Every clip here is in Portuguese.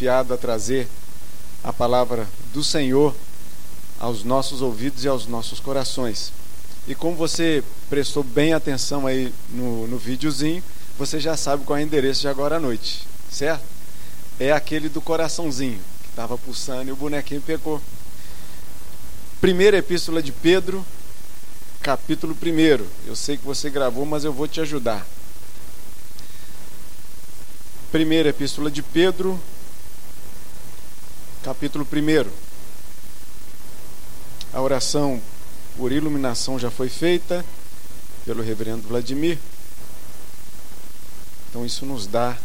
confiado a trazer a palavra do Senhor aos nossos ouvidos e aos nossos corações. E como você prestou bem atenção aí no, no videozinho, você já sabe qual é o endereço de agora à noite, certo? É aquele do coraçãozinho, que estava pulsando e o bonequinho pegou. Primeira epístola de Pedro, capítulo 1. Eu sei que você gravou, mas eu vou te ajudar. Primeira epístola de Pedro, capítulo 1. A oração por iluminação já foi feita pelo reverendo Vladimir. Então isso nos dá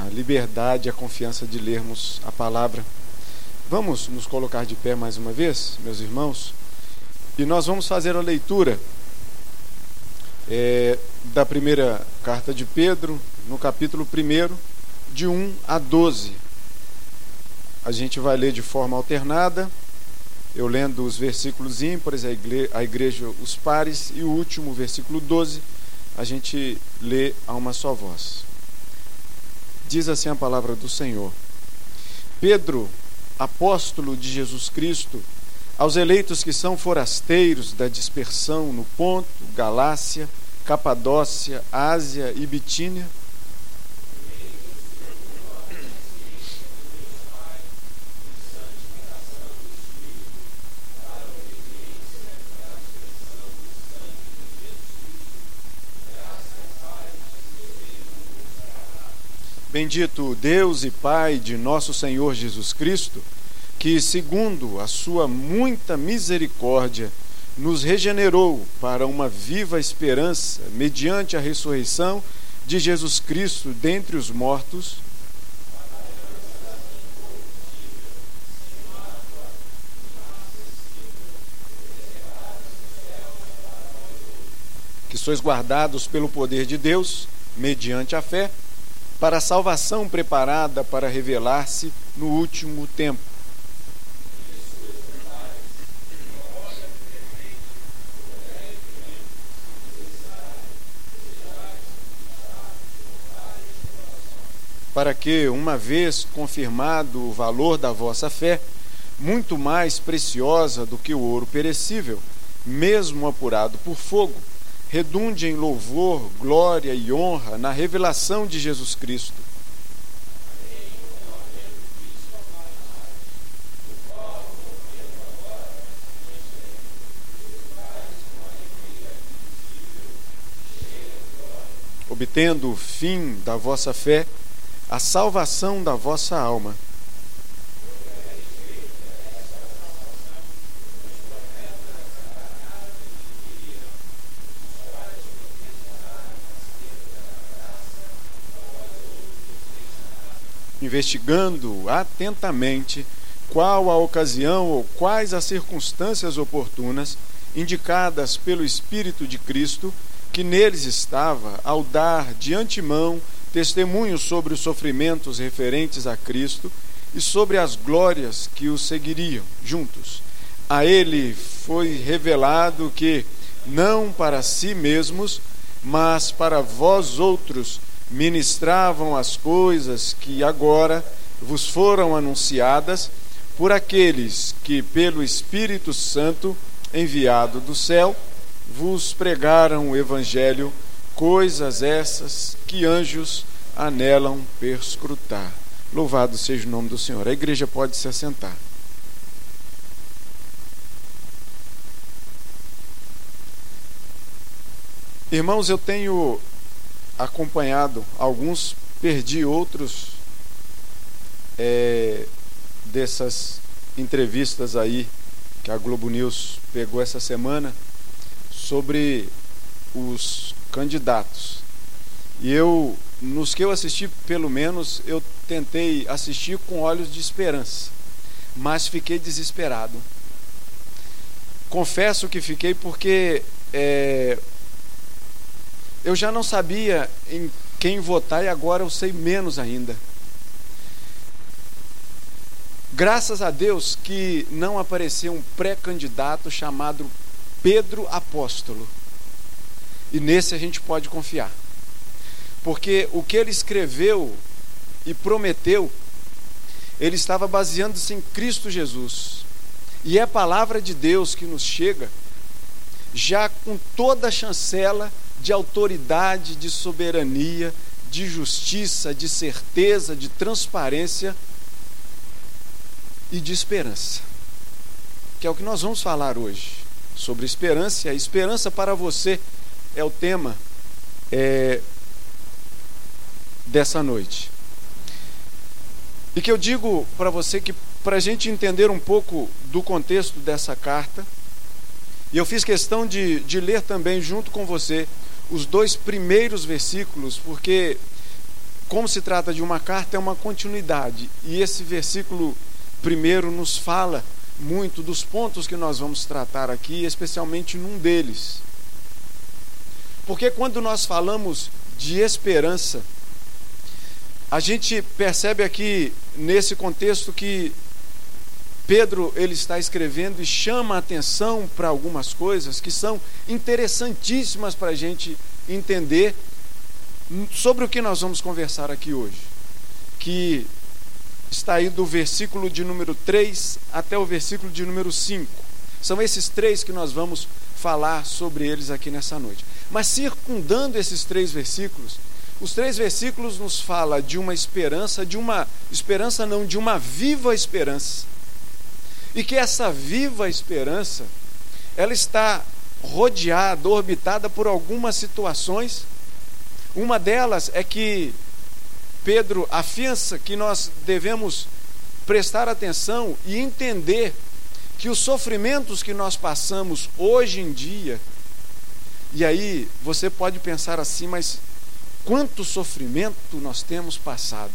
a liberdade, a confiança de lermos a palavra. Vamos nos colocar de pé mais uma vez, meus irmãos, e nós vamos fazer a leitura é, da primeira carta de Pedro, no capítulo 1, de 1 a 12. A gente vai ler de forma alternada, eu lendo os versículos ímpares, a igreja, a igreja os pares, e o último, versículo 12, a gente lê a uma só voz. Diz assim a palavra do Senhor: Pedro, apóstolo de Jesus Cristo, aos eleitos que são forasteiros da dispersão no Ponto, Galácia, Capadócia, Ásia e Bitínia. Bendito Deus e Pai de nosso Senhor Jesus Cristo que, segundo a sua muita misericórdia, nos regenerou para uma viva esperança mediante a ressurreição de Jesus Cristo dentre os mortos. Que sois guardados pelo poder de Deus, mediante a fé, para a salvação preparada para revelar-se no último tempo. Para que, uma vez confirmado o valor da vossa fé, muito mais preciosa do que o ouro perecível, mesmo apurado por fogo, redunde em louvor, glória e honra na revelação de Jesus Cristo. Obtendo o fim da vossa fé, a salvação da vossa alma. Investigando atentamente qual a ocasião ou quais as circunstâncias oportunas indicadas pelo Espírito de Cristo que neles estava ao dar de antemão testemunho sobre os sofrimentos referentes a Cristo e sobre as glórias que o seguiriam juntos. A ele foi revelado que, não para si mesmos, mas para vós outros, ministravam as coisas que agora vos foram anunciadas por aqueles que, pelo Espírito Santo enviado do céu, vos pregaram o Evangelho coisas essas que anjos anelam perscrutar. Louvado seja o nome do Senhor. A igreja pode se assentar. Irmãos, eu tenho acompanhado alguns, perdi outros é, dessas entrevistas aí que a Globo News pegou essa semana sobre os candidatos. E eu, nos que eu assisti, pelo menos, eu tentei assistir com olhos de esperança, mas fiquei desesperado. Confesso que fiquei porque é, eu já não sabia em quem votar e agora eu sei menos ainda. Graças a Deus que não apareceu um pré-candidato chamado Pedro Apóstolo. E nesse a gente pode confiar. Porque o que ele escreveu e prometeu, ele estava baseando-se em Cristo Jesus. E é a palavra de Deus que nos chega já com toda a chancela de autoridade, de soberania, de justiça, de certeza, de transparência e de esperança. Que é o que nós vamos falar hoje sobre esperança. E a esperança para você é o tema é, dessa noite. E que eu digo para você que para a gente entender um pouco do contexto dessa carta, e eu fiz questão de, de ler também junto com você os dois primeiros versículos, porque, como se trata de uma carta, é uma continuidade. E esse versículo primeiro nos fala muito dos pontos que nós vamos tratar aqui, especialmente num deles. Porque quando nós falamos de esperança, a gente percebe aqui nesse contexto que Pedro ele está escrevendo e chama a atenção para algumas coisas que são interessantíssimas para a gente entender sobre o que nós vamos conversar aqui hoje. Que está aí do versículo de número 3 até o versículo de número 5. São esses três que nós vamos falar sobre eles aqui nessa noite. Mas circundando esses três versículos, os três versículos nos fala de uma esperança, de uma esperança não, de uma viva esperança e que essa viva esperança, ela está rodeada, orbitada por algumas situações. Uma delas é que Pedro afiança que nós devemos prestar atenção e entender que os sofrimentos que nós passamos hoje em dia, e aí você pode pensar assim, mas quanto sofrimento nós temos passado?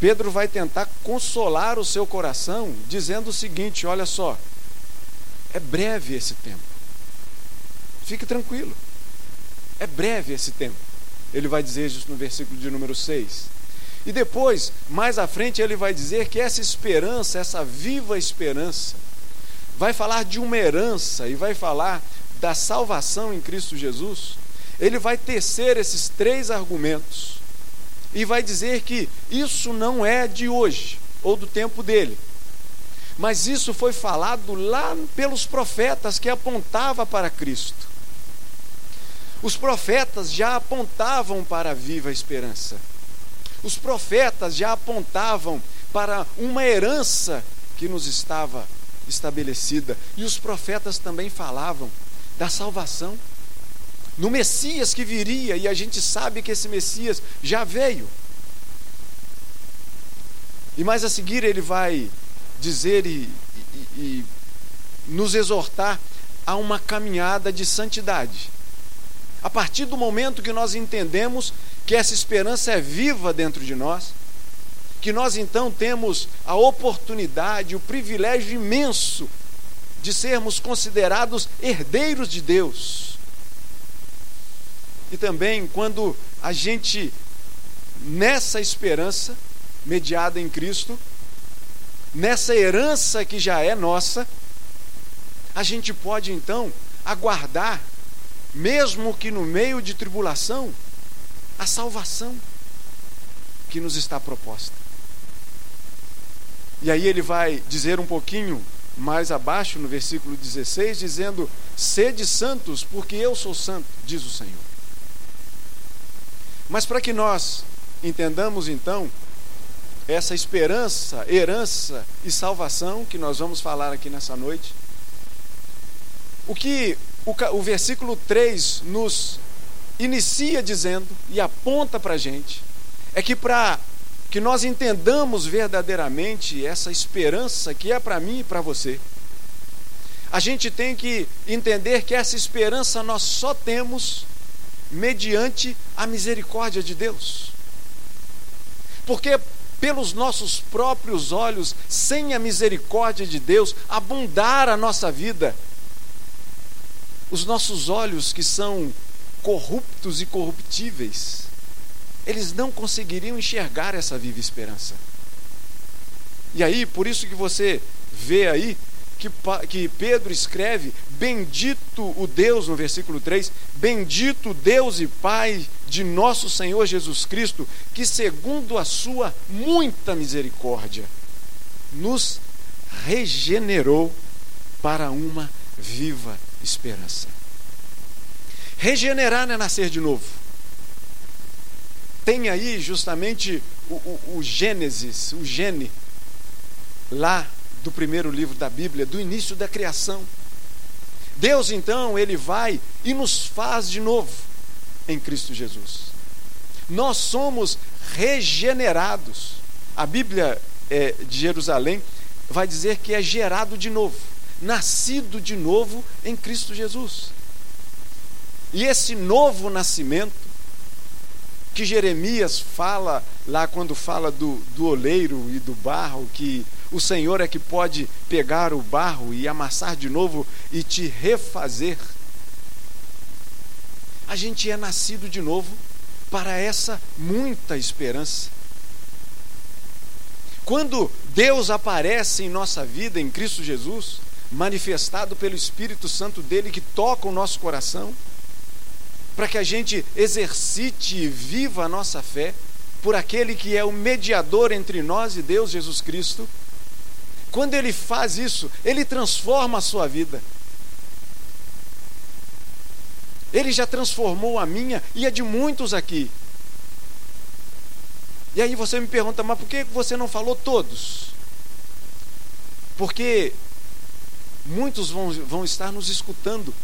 Pedro vai tentar consolar o seu coração, dizendo o seguinte: olha só, é breve esse tempo. Fique tranquilo. É breve esse tempo. Ele vai dizer isso no versículo de número 6. E depois, mais à frente, ele vai dizer que essa esperança, essa viva esperança, vai falar de uma herança e vai falar da salvação em Cristo Jesus. Ele vai tecer esses três argumentos e vai dizer que isso não é de hoje ou do tempo dele. Mas isso foi falado lá pelos profetas que apontava para Cristo. Os profetas já apontavam para a viva esperança. Os profetas já apontavam para uma herança que nos estava estabelecida. E os profetas também falavam da salvação no Messias que viria, e a gente sabe que esse Messias já veio. E mais a seguir ele vai dizer e, e, e nos exortar a uma caminhada de santidade. A partir do momento que nós entendemos que essa esperança é viva dentro de nós, que nós então temos a oportunidade, o privilégio imenso de sermos considerados herdeiros de Deus e também quando a gente, nessa esperança mediada em Cristo, nessa herança que já é nossa, a gente pode então aguardar, mesmo que no meio de tribulação, a salvação que nos está proposta. E aí ele vai dizer um pouquinho mais abaixo, no versículo 16, dizendo: Sede santos, porque eu sou santo, diz o Senhor. Mas para que nós entendamos então essa esperança, herança e salvação que nós vamos falar aqui nessa noite, o que o, o versículo 3 nos inicia dizendo e aponta para a gente é que para que nós entendamos verdadeiramente essa esperança que é para mim e para você, a gente tem que entender que essa esperança nós só temos mediante a misericórdia de Deus. Porque pelos nossos próprios olhos, sem a misericórdia de Deus, abundar a nossa vida, os nossos olhos que são corruptos e corruptíveis, eles não conseguiriam enxergar essa viva esperança. E aí, por isso que você vê aí que, que Pedro escreve: Bendito o Deus, no versículo 3, bendito Deus e Pai de nosso Senhor Jesus Cristo, que segundo a sua muita misericórdia, nos regenerou para uma viva esperança. Regenerar não é nascer de novo. Tem aí justamente o, o, o Gênesis, o gene, lá do primeiro livro da Bíblia, do início da criação. Deus então, ele vai e nos faz de novo em Cristo Jesus. Nós somos regenerados. A Bíblia é, de Jerusalém vai dizer que é gerado de novo, nascido de novo em Cristo Jesus. E esse novo nascimento, que Jeremias fala lá quando fala do, do oleiro e do barro, que o Senhor é que pode pegar o barro e amassar de novo e te refazer. A gente é nascido de novo para essa muita esperança. Quando Deus aparece em nossa vida, em Cristo Jesus, manifestado pelo Espírito Santo dele que toca o nosso coração, para que a gente exercite e viva a nossa fé por aquele que é o mediador entre nós e Deus, Jesus Cristo. Quando ele faz isso, ele transforma a sua vida. Ele já transformou a minha e a de muitos aqui. E aí você me pergunta, mas por que você não falou todos? Porque muitos vão, vão estar nos escutando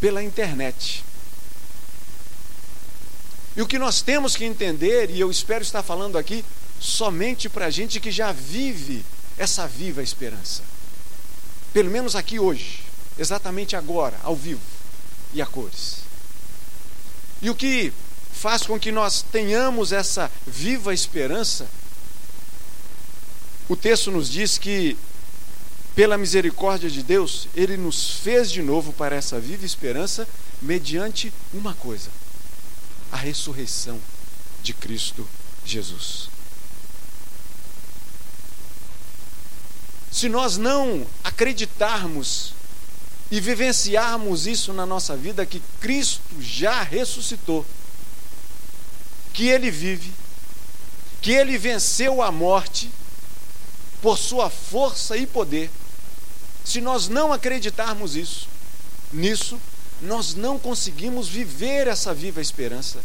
pela internet. E o que nós temos que entender, e eu espero estar falando aqui somente para gente que já vive essa viva esperança, pelo menos aqui hoje, exatamente agora, ao vivo e a cores. E o que faz com que nós tenhamos essa viva esperança, o texto nos diz que, pela misericórdia de Deus, Ele nos fez de novo para essa viva esperança, mediante uma coisa: a ressurreição de Cristo Jesus. Se nós não acreditarmos e vivenciarmos isso na nossa vida, que Cristo já ressuscitou, que Ele vive, que Ele venceu a morte por Sua força e poder, se nós não acreditarmos isso, nisso, nós não conseguimos viver essa viva esperança.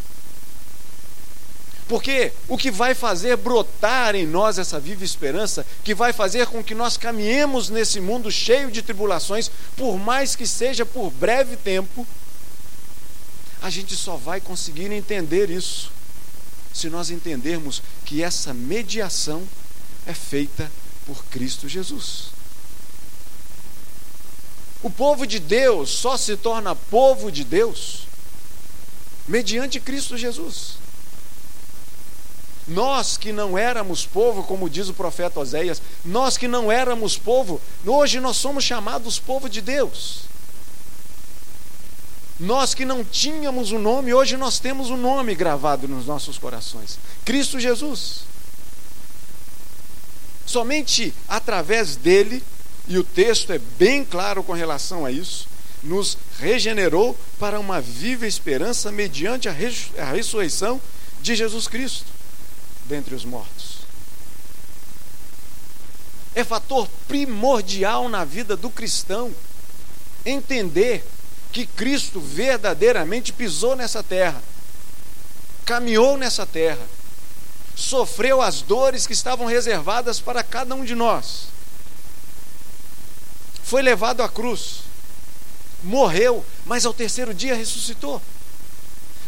Porque o que vai fazer brotar em nós essa viva esperança, que vai fazer com que nós caminhemos nesse mundo cheio de tribulações, por mais que seja por breve tempo, a gente só vai conseguir entender isso se nós entendermos que essa mediação é feita por Cristo Jesus. O povo de Deus só se torna povo de Deus mediante Cristo Jesus. Nós que não éramos povo, como diz o profeta Oséias, nós que não éramos povo, hoje nós somos chamados povo de Deus. Nós que não tínhamos o um nome, hoje nós temos o um nome gravado nos nossos corações: Cristo Jesus. Somente através dele, e o texto é bem claro com relação a isso, nos regenerou para uma viva esperança mediante a ressurreição de Jesus Cristo dentre os mortos. É fator primordial na vida do cristão entender que Cristo verdadeiramente pisou nessa terra, caminhou nessa terra, sofreu as dores que estavam reservadas para cada um de nós, foi levado à cruz, morreu, mas ao terceiro dia ressuscitou.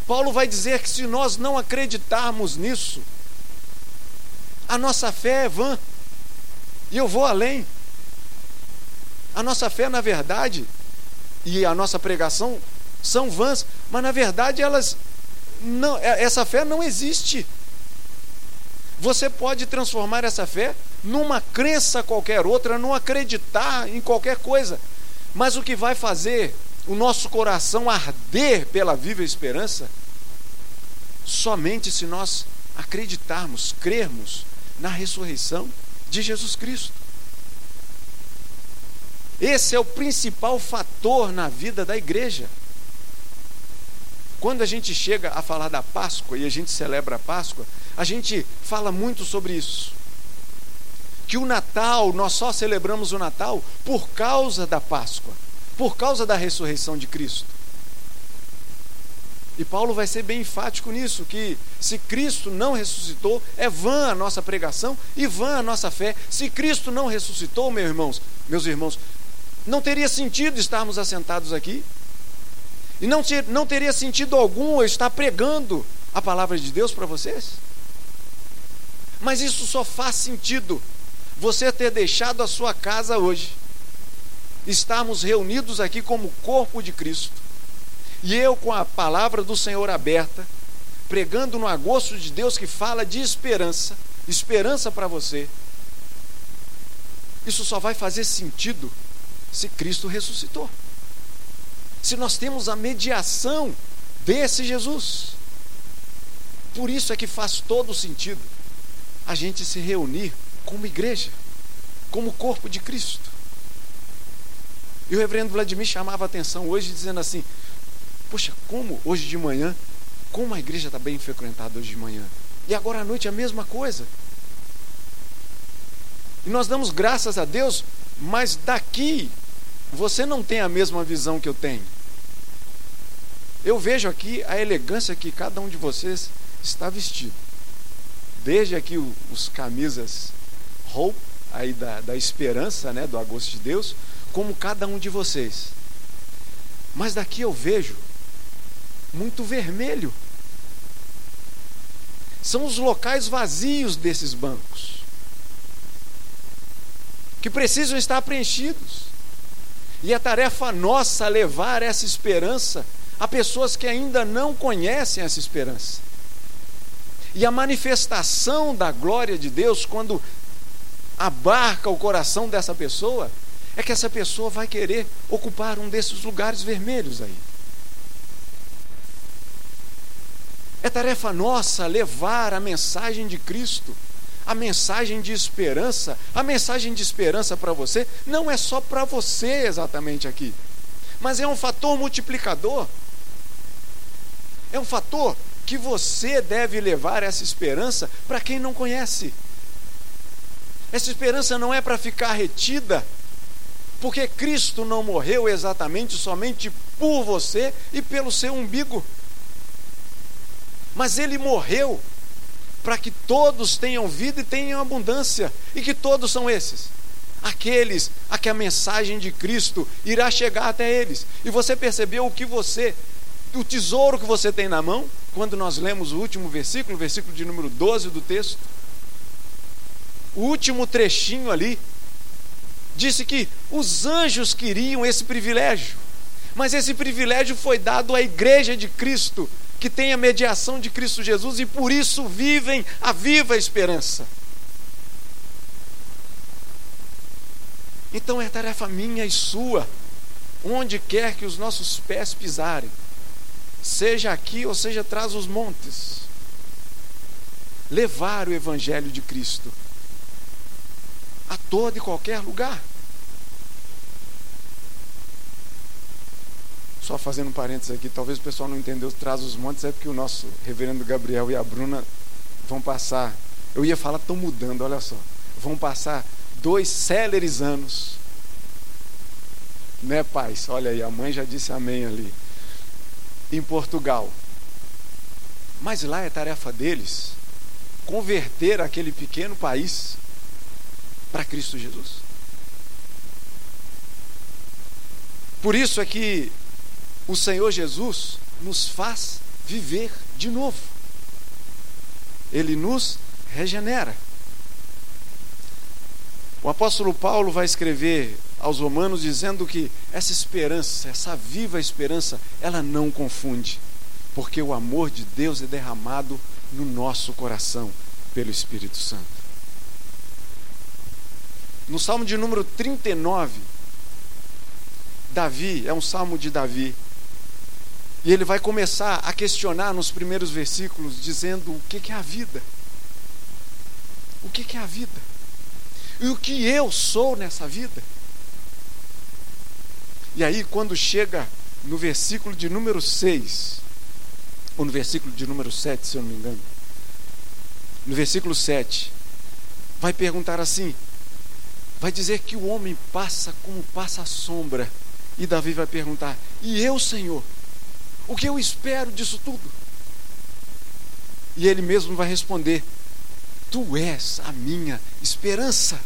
Paulo vai dizer que se nós não acreditarmos nisso, a nossa fé é vã. E eu vou além. A nossa fé, na verdade, e a nossa pregação são vãs, mas na verdade elas não, é, essa fé não existe. Você pode transformar essa fé numa crença qualquer outra, não acreditar em qualquer coisa. Mas o que vai fazer o nosso coração arder pela viva esperança, somente se nós acreditarmos, crermos na ressurreição de Jesus Cristo. Esse é o principal fator na vida da igreja. Quando a gente chega a falar da Páscoa e a gente celebra a Páscoa, a gente fala muito sobre isso. Que o Natal, nós só celebramos o Natal por causa da Páscoa, por causa da ressurreição de Cristo. E Paulo vai ser bem enfático nisso, que se Cristo não ressuscitou, é vã a nossa pregação e vã a nossa fé. Se Cristo não ressuscitou, meus irmãos, meus irmãos, não teria sentido estarmos assentados aqui. E não, ter, não teria sentido algum eu estar pregando a palavra de Deus para vocês. Mas isso só faz sentido você ter deixado a sua casa hoje, estarmos reunidos aqui como corpo de Cristo, e eu com a palavra do Senhor aberta, pregando no agosto de Deus que fala de esperança, esperança para você. Isso só vai fazer sentido se Cristo ressuscitou. Se nós temos a mediação desse Jesus. Por isso é que faz todo sentido a gente se reunir como igreja, como corpo de Cristo. E o reverendo Vladimir chamava a atenção hoje, dizendo assim: Poxa, como hoje de manhã, como a igreja está bem frequentada hoje de manhã. E agora à noite a mesma coisa. E nós damos graças a Deus, mas daqui você não tem a mesma visão que eu tenho. Eu vejo aqui a elegância que cada um de vocês está vestido. Desde aqui os camisas roupa aí da, da esperança, né, do agosto de Deus, como cada um de vocês. Mas daqui eu vejo muito vermelho. São os locais vazios desses bancos que precisam estar preenchidos. E é tarefa nossa levar essa esperança a pessoas que ainda não conhecem essa esperança. E a manifestação da glória de Deus, quando abarca o coração dessa pessoa, é que essa pessoa vai querer ocupar um desses lugares vermelhos aí. É tarefa nossa levar a mensagem de Cristo, a mensagem de esperança. A mensagem de esperança para você não é só para você exatamente aqui, mas é um fator multiplicador. É um fator que você deve levar essa esperança para quem não conhece. Essa esperança não é para ficar retida, porque Cristo não morreu exatamente somente por você e pelo seu umbigo. Mas ele morreu para que todos tenham vida e tenham abundância. E que todos são esses? Aqueles a que a mensagem de Cristo irá chegar até eles. E você percebeu o que você o tesouro que você tem na mão, quando nós lemos o último versículo, versículo de número 12 do texto, o último trechinho ali, disse que os anjos queriam esse privilégio, mas esse privilégio foi dado à igreja de Cristo, que tem a mediação de Cristo Jesus e por isso vivem a viva esperança. Então é tarefa minha e sua, onde quer que os nossos pés pisarem, seja aqui ou seja atrás dos montes, levar o Evangelho de Cristo a todo e qualquer lugar. Só fazendo um parênteses aqui, talvez o pessoal não entendeu traz os montes, é porque o nosso reverendo Gabriel e a Bruna vão passar. Eu ia falar, estão mudando, olha só. Vão passar dois céleres anos. Né, pais? Olha aí, a mãe já disse amém ali em Portugal. Mas lá é tarefa deles converter aquele pequeno país para Cristo Jesus. Por isso é que o Senhor Jesus nos faz viver de novo. Ele nos regenera. O apóstolo Paulo vai escrever aos Romanos dizendo que essa esperança, essa viva esperança, ela não confunde, porque o amor de Deus é derramado no nosso coração pelo Espírito Santo. No Salmo de número 39, Davi, é um salmo de Davi, e ele vai começar a questionar nos primeiros versículos, dizendo o que é a vida. O que é a vida? E o que eu sou nessa vida? E aí, quando chega no versículo de número 6, ou no versículo de número 7, se eu não me engano, no versículo 7, vai perguntar assim: vai dizer que o homem passa como passa a sombra. E Davi vai perguntar: e eu, Senhor? O que eu espero disso tudo? E ele mesmo vai responder: Tu és a minha esperança.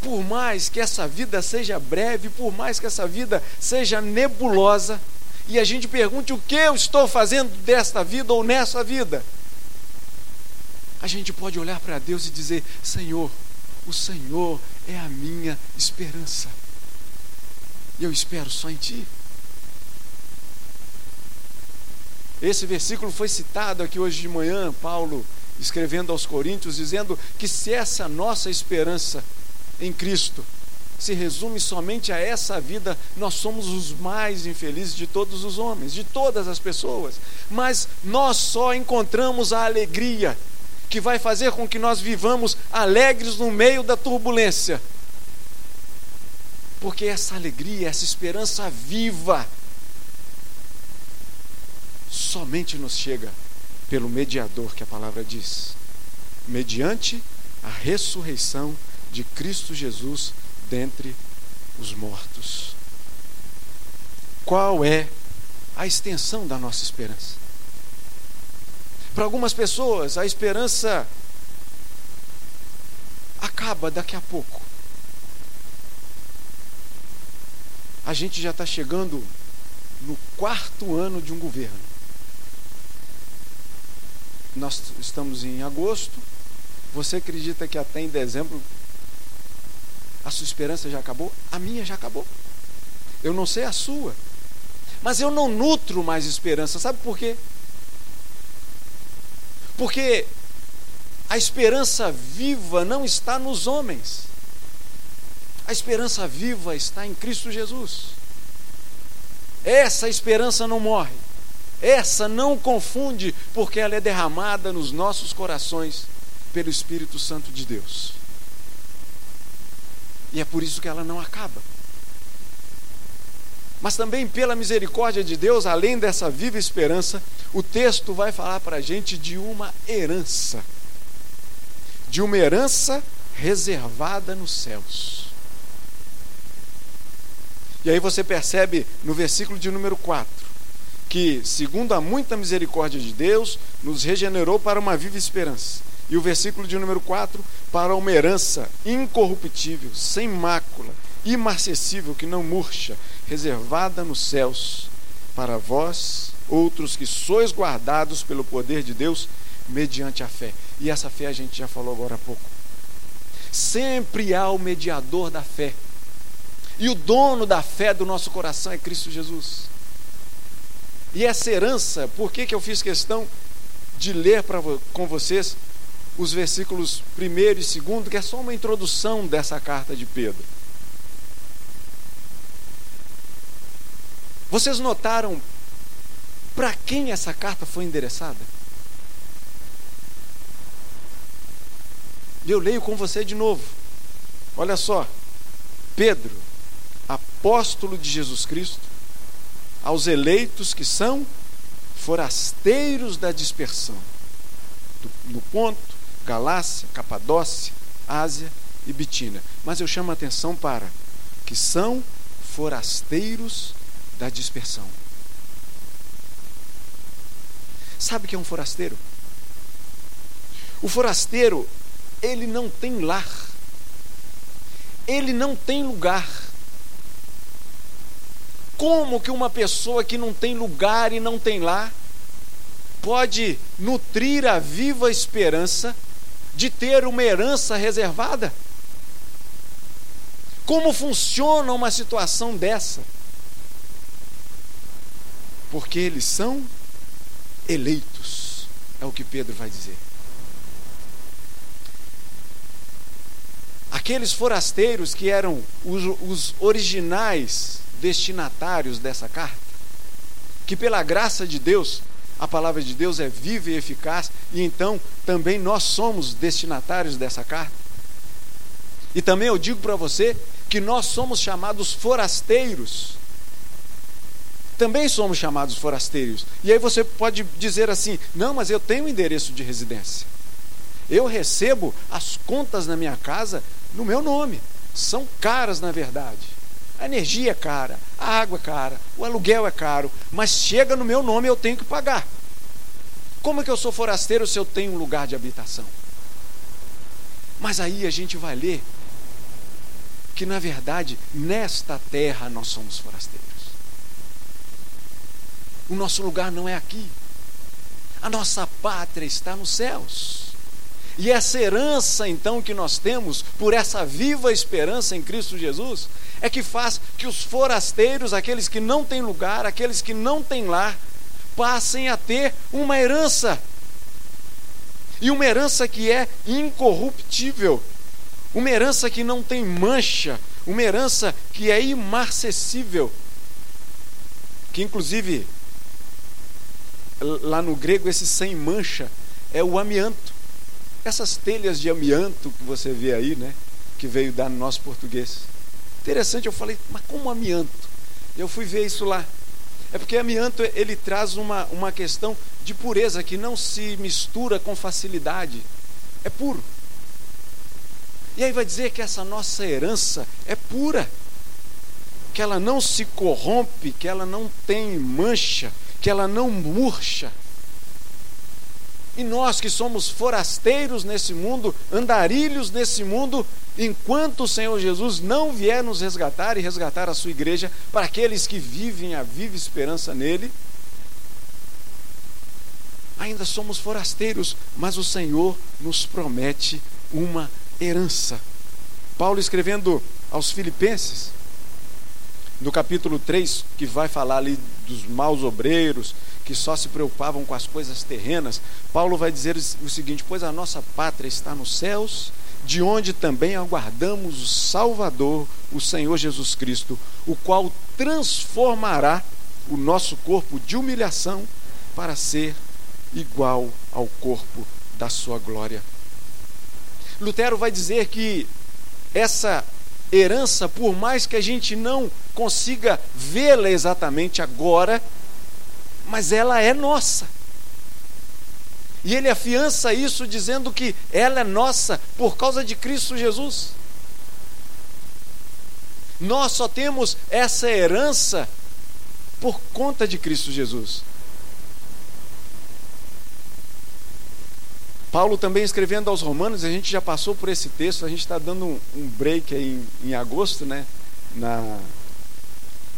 Por mais que essa vida seja breve, por mais que essa vida seja nebulosa, e a gente pergunte o que eu estou fazendo desta vida ou nessa vida, a gente pode olhar para Deus e dizer: Senhor, o Senhor é a minha esperança. E eu espero só em Ti. Esse versículo foi citado aqui hoje de manhã, Paulo escrevendo aos Coríntios, dizendo que se essa nossa esperança em Cristo se resume somente a essa vida, nós somos os mais infelizes de todos os homens, de todas as pessoas. Mas nós só encontramos a alegria que vai fazer com que nós vivamos alegres no meio da turbulência. Porque essa alegria, essa esperança viva, somente nos chega pelo mediador que a palavra diz, mediante a ressurreição de Cristo Jesus dentre os mortos. Qual é a extensão da nossa esperança? Para algumas pessoas, a esperança acaba daqui a pouco. A gente já está chegando no quarto ano de um governo. Nós estamos em agosto. Você acredita que até em dezembro a sua esperança já acabou? A minha já acabou. Eu não sei a sua. Mas eu não nutro mais esperança. Sabe por quê? Porque a esperança viva não está nos homens. A esperança viva está em Cristo Jesus. Essa esperança não morre. Essa não confunde, porque ela é derramada nos nossos corações pelo Espírito Santo de Deus. E é por isso que ela não acaba. Mas também pela misericórdia de Deus, além dessa viva esperança, o texto vai falar para a gente de uma herança. De uma herança reservada nos céus. E aí você percebe no versículo de número 4 que, segundo a muita misericórdia de Deus, nos regenerou para uma viva esperança. E o versículo de número 4, para uma herança incorruptível, sem mácula, imarcessível, que não murcha, reservada nos céus, para vós, outros que sois guardados pelo poder de Deus, mediante a fé. E essa fé a gente já falou agora há pouco. Sempre há o mediador da fé. E o dono da fé do nosso coração é Cristo Jesus. E essa herança, por que, que eu fiz questão de ler pra, com vocês os versículos 1 e 2, que é só uma introdução dessa carta de Pedro? Vocês notaram para quem essa carta foi endereçada? Eu leio com você de novo. Olha só. Pedro, apóstolo de Jesus Cristo, aos eleitos que são forasteiros da dispersão, no Ponto, Galácia, Capadócia, Ásia e Bitina. Mas eu chamo a atenção para que são forasteiros da dispersão. Sabe o que é um forasteiro? O forasteiro, ele não tem lar. Ele não tem lugar. Como que uma pessoa que não tem lugar e não tem lar pode nutrir a viva esperança de ter uma herança reservada? Como funciona uma situação dessa? porque eles são eleitos, é o que Pedro vai dizer. Aqueles forasteiros que eram os, os originais destinatários dessa carta, que pela graça de Deus, a palavra de Deus é viva e eficaz, e então também nós somos destinatários dessa carta. E também eu digo para você que nós somos chamados forasteiros. Também somos chamados forasteiros. E aí você pode dizer assim: não, mas eu tenho endereço de residência. Eu recebo as contas na minha casa no meu nome. São caras, na verdade. A energia é cara, a água é cara, o aluguel é caro, mas chega no meu nome eu tenho que pagar. Como é que eu sou forasteiro se eu tenho um lugar de habitação? Mas aí a gente vai ler que, na verdade, nesta terra nós somos forasteiros. O nosso lugar não é aqui. A nossa pátria está nos céus. E essa herança, então, que nós temos, por essa viva esperança em Cristo Jesus, é que faz que os forasteiros, aqueles que não têm lugar, aqueles que não têm lar, passem a ter uma herança. E uma herança que é incorruptível, uma herança que não tem mancha, uma herança que é imarcessível. Que inclusive, lá no grego, esse sem mancha é o amianto. Essas telhas de amianto que você vê aí, né? Que veio dar no nosso português. Interessante, eu falei, mas como amianto? Eu fui ver isso lá. É porque amianto ele traz uma, uma questão de pureza que não se mistura com facilidade. É puro. E aí vai dizer que essa nossa herança é pura, que ela não se corrompe, que ela não tem mancha, que ela não murcha. E nós que somos forasteiros nesse mundo, andarilhos nesse mundo, enquanto o Senhor Jesus não vier nos resgatar e resgatar a sua igreja, para aqueles que vivem a viva esperança nele, ainda somos forasteiros, mas o Senhor nos promete uma herança. Paulo escrevendo aos Filipenses, no capítulo 3, que vai falar ali dos maus obreiros, que só se preocupavam com as coisas terrenas, Paulo vai dizer o seguinte: Pois a nossa pátria está nos céus, de onde também aguardamos o Salvador, o Senhor Jesus Cristo, o qual transformará o nosso corpo de humilhação para ser igual ao corpo da sua glória. Lutero vai dizer que essa herança, por mais que a gente não consiga vê-la exatamente agora, mas ela é nossa. E ele afiança isso dizendo que ela é nossa por causa de Cristo Jesus. Nós só temos essa herança por conta de Cristo Jesus. Paulo também escrevendo aos Romanos, a gente já passou por esse texto, a gente está dando um, break aí em, em agosto, né? Na,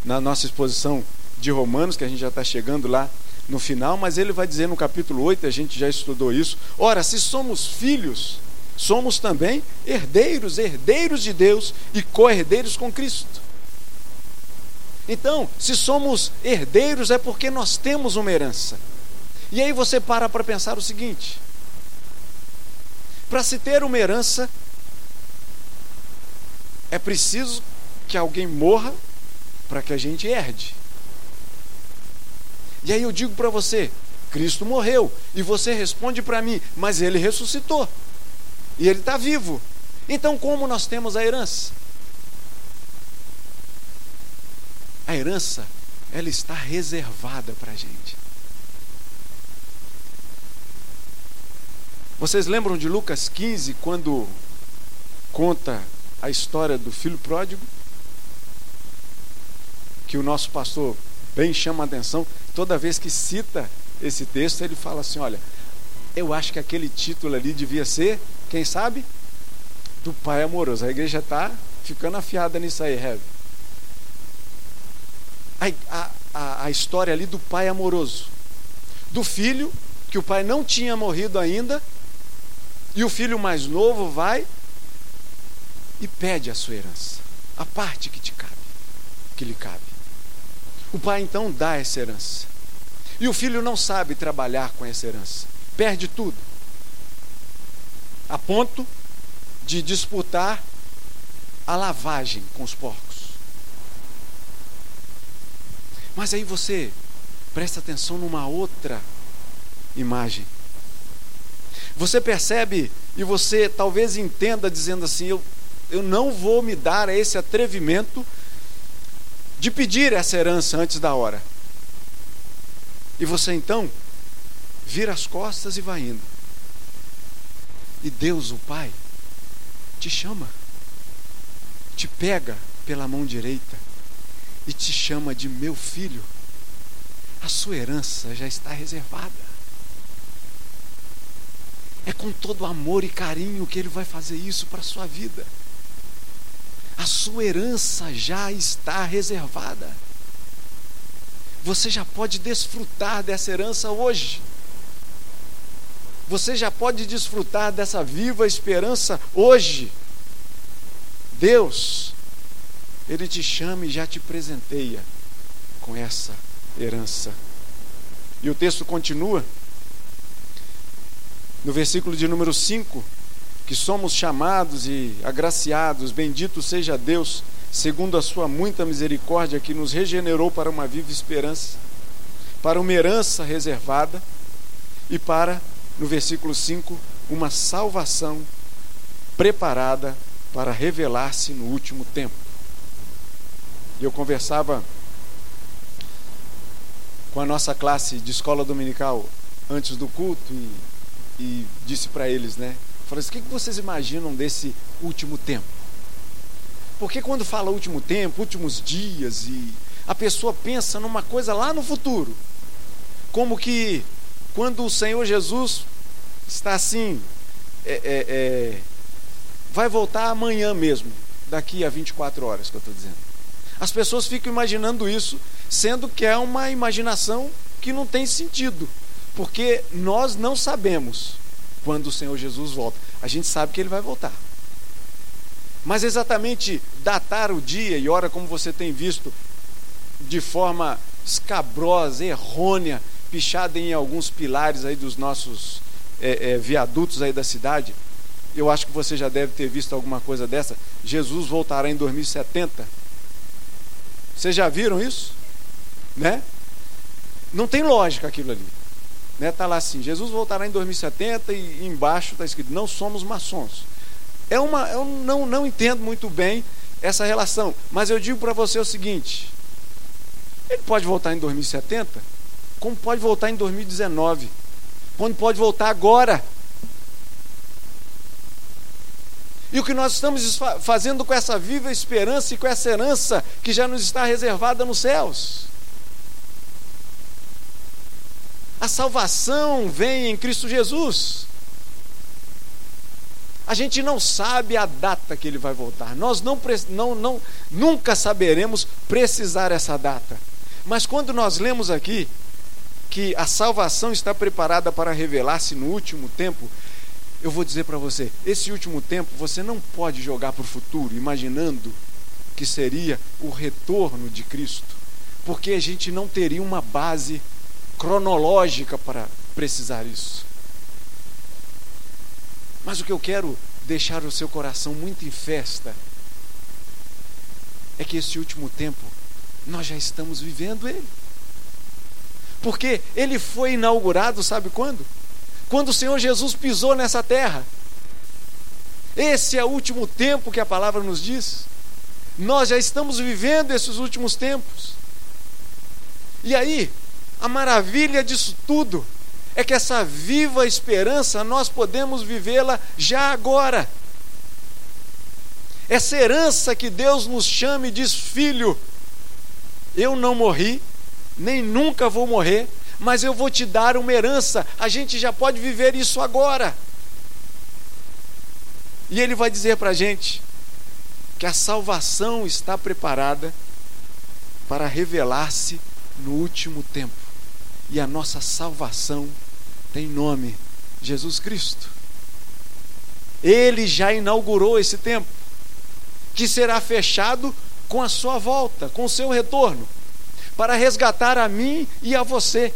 na nossa exposição de Romanos, que a gente já está chegando lá no final, mas ele vai dizer no capítulo 8, a gente já estudou isso. Ora, se somos filhos, somos também herdeiros, herdeiros de Deus e co-herdeiros com Cristo. Então, se somos herdeiros é porque nós temos uma herança. E aí você para para pensar o seguinte: para se ter uma herança, é preciso que alguém morra para que a gente herde. E aí eu digo para você: Cristo morreu. E você responde para mim: Mas ele ressuscitou. E ele está vivo. Então, como nós temos a herança? A herança, ela está reservada para a gente. Vocês lembram de Lucas 15, quando conta a história do filho pródigo? Que o nosso pastor bem chama a atenção, toda vez que cita esse texto, ele fala assim: olha, eu acho que aquele título ali devia ser, quem sabe? Do pai amoroso. A igreja está ficando afiada nisso aí, Rev. A, a, a história ali do pai amoroso. Do filho, que o pai não tinha morrido ainda, e o filho mais novo vai e pede a sua herança, a parte que te cabe, que lhe cabe. O pai então dá essa herança. E o filho não sabe trabalhar com essa herança, perde tudo, a ponto de disputar a lavagem com os porcos. Mas aí você presta atenção numa outra imagem. Você percebe e você talvez entenda dizendo assim: eu, eu não vou me dar a esse atrevimento de pedir essa herança antes da hora. E você então vira as costas e vai indo. E Deus, o Pai, te chama, te pega pela mão direita e te chama de meu filho. A sua herança já está reservada. É com todo amor e carinho que Ele vai fazer isso para a sua vida. A sua herança já está reservada. Você já pode desfrutar dessa herança hoje. Você já pode desfrutar dessa viva esperança hoje. Deus, Ele te chama e já te presenteia com essa herança. E o texto continua no versículo de número 5, que somos chamados e agraciados, bendito seja Deus, segundo a sua muita misericórdia, que nos regenerou para uma viva esperança, para uma herança reservada e para, no versículo 5, uma salvação preparada para revelar-se no último tempo. Eu conversava com a nossa classe de escola dominical antes do culto e e disse para eles, né? Falei assim, o que vocês imaginam desse último tempo? Porque quando fala último tempo, últimos dias, e a pessoa pensa numa coisa lá no futuro, como que quando o Senhor Jesus está assim, é, é, é, vai voltar amanhã mesmo, daqui a 24 horas que eu estou dizendo. As pessoas ficam imaginando isso, sendo que é uma imaginação que não tem sentido. Porque nós não sabemos quando o Senhor Jesus volta. A gente sabe que ele vai voltar. Mas exatamente datar o dia e hora, como você tem visto, de forma escabrosa, errônea, pichada em alguns pilares aí dos nossos é, é, viadutos aí da cidade, eu acho que você já deve ter visto alguma coisa dessa. Jesus voltará em 2070. Vocês já viram isso? Né? Não tem lógica aquilo ali. Está né, tá lá assim: Jesus voltará em 2070 e embaixo está escrito: não somos maçons. É uma, eu não, não entendo muito bem essa relação, mas eu digo para você o seguinte: ele pode voltar em 2070, como pode voltar em 2019, quando pode voltar agora. E o que nós estamos fazendo com essa viva esperança e com essa herança que já nos está reservada nos céus? A salvação vem em Cristo Jesus. A gente não sabe a data que ele vai voltar. Nós não, não, não, nunca saberemos precisar essa data. Mas quando nós lemos aqui que a salvação está preparada para revelar-se no último tempo, eu vou dizer para você: esse último tempo você não pode jogar para o futuro, imaginando que seria o retorno de Cristo, porque a gente não teria uma base cronológica para precisar isso. Mas o que eu quero deixar o seu coração muito em festa é que esse último tempo nós já estamos vivendo ele. Porque ele foi inaugurado, sabe quando? Quando o Senhor Jesus pisou nessa terra. Esse é o último tempo que a palavra nos diz. Nós já estamos vivendo esses últimos tempos. E aí, a maravilha disso tudo é que essa viva esperança nós podemos vivê-la já agora. Essa herança que Deus nos chama e diz: Filho, eu não morri, nem nunca vou morrer, mas eu vou te dar uma herança. A gente já pode viver isso agora. E Ele vai dizer para a gente que a salvação está preparada para revelar-se no último tempo e a nossa salvação tem nome: Jesus Cristo. Ele já inaugurou esse tempo, que será fechado com a sua volta, com o seu retorno, para resgatar a mim e a você.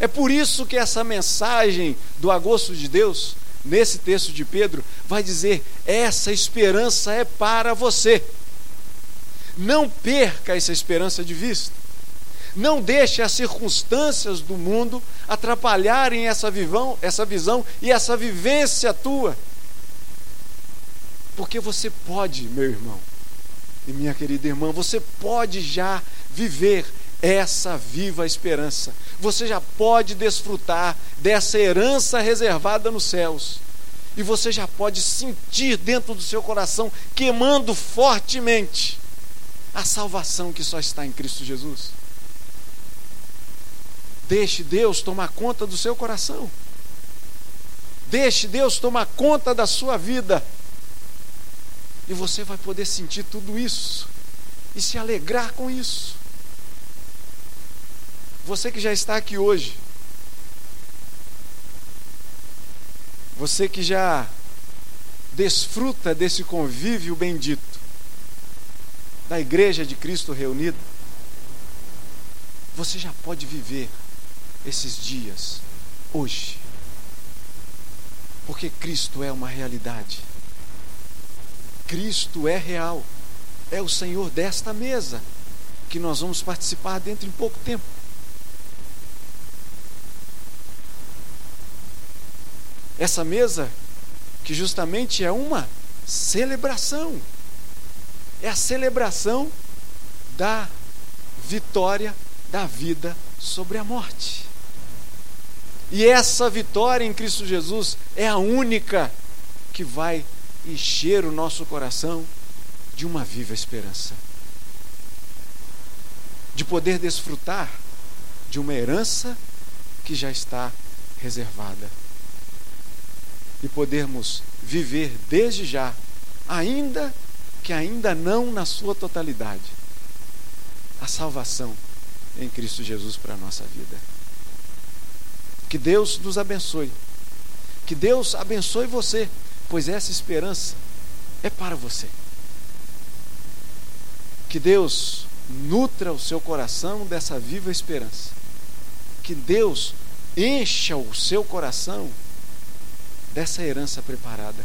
É por isso que essa mensagem do agosto de Deus, nesse texto de Pedro, vai dizer: essa esperança é para você. Não perca essa esperança de vista. Não deixe as circunstâncias do mundo atrapalharem essa, vivão, essa visão e essa vivência tua. Porque você pode, meu irmão e minha querida irmã, você pode já viver essa viva esperança. Você já pode desfrutar dessa herança reservada nos céus. E você já pode sentir dentro do seu coração, queimando fortemente, a salvação que só está em Cristo Jesus. Deixe Deus tomar conta do seu coração. Deixe Deus tomar conta da sua vida. E você vai poder sentir tudo isso e se alegrar com isso. Você que já está aqui hoje, você que já desfruta desse convívio bendito da igreja de Cristo reunida, você já pode viver esses dias hoje. Porque Cristo é uma realidade. Cristo é real. É o Senhor desta mesa que nós vamos participar dentro em pouco tempo. Essa mesa que justamente é uma celebração. É a celebração da vitória da vida sobre a morte. E essa vitória em Cristo Jesus é a única que vai encher o nosso coração de uma viva esperança. De poder desfrutar de uma herança que já está reservada. E podermos viver desde já, ainda que ainda não na sua totalidade, a salvação em Cristo Jesus para a nossa vida. Que Deus nos abençoe. Que Deus abençoe você, pois essa esperança é para você. Que Deus nutra o seu coração dessa viva esperança. Que Deus encha o seu coração dessa herança preparada.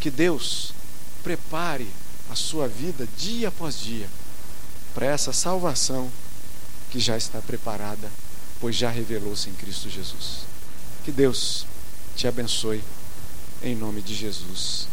Que Deus prepare a sua vida dia após dia para essa salvação que já está preparada pois já revelou-se em Cristo Jesus. Que Deus te abençoe, em nome de Jesus.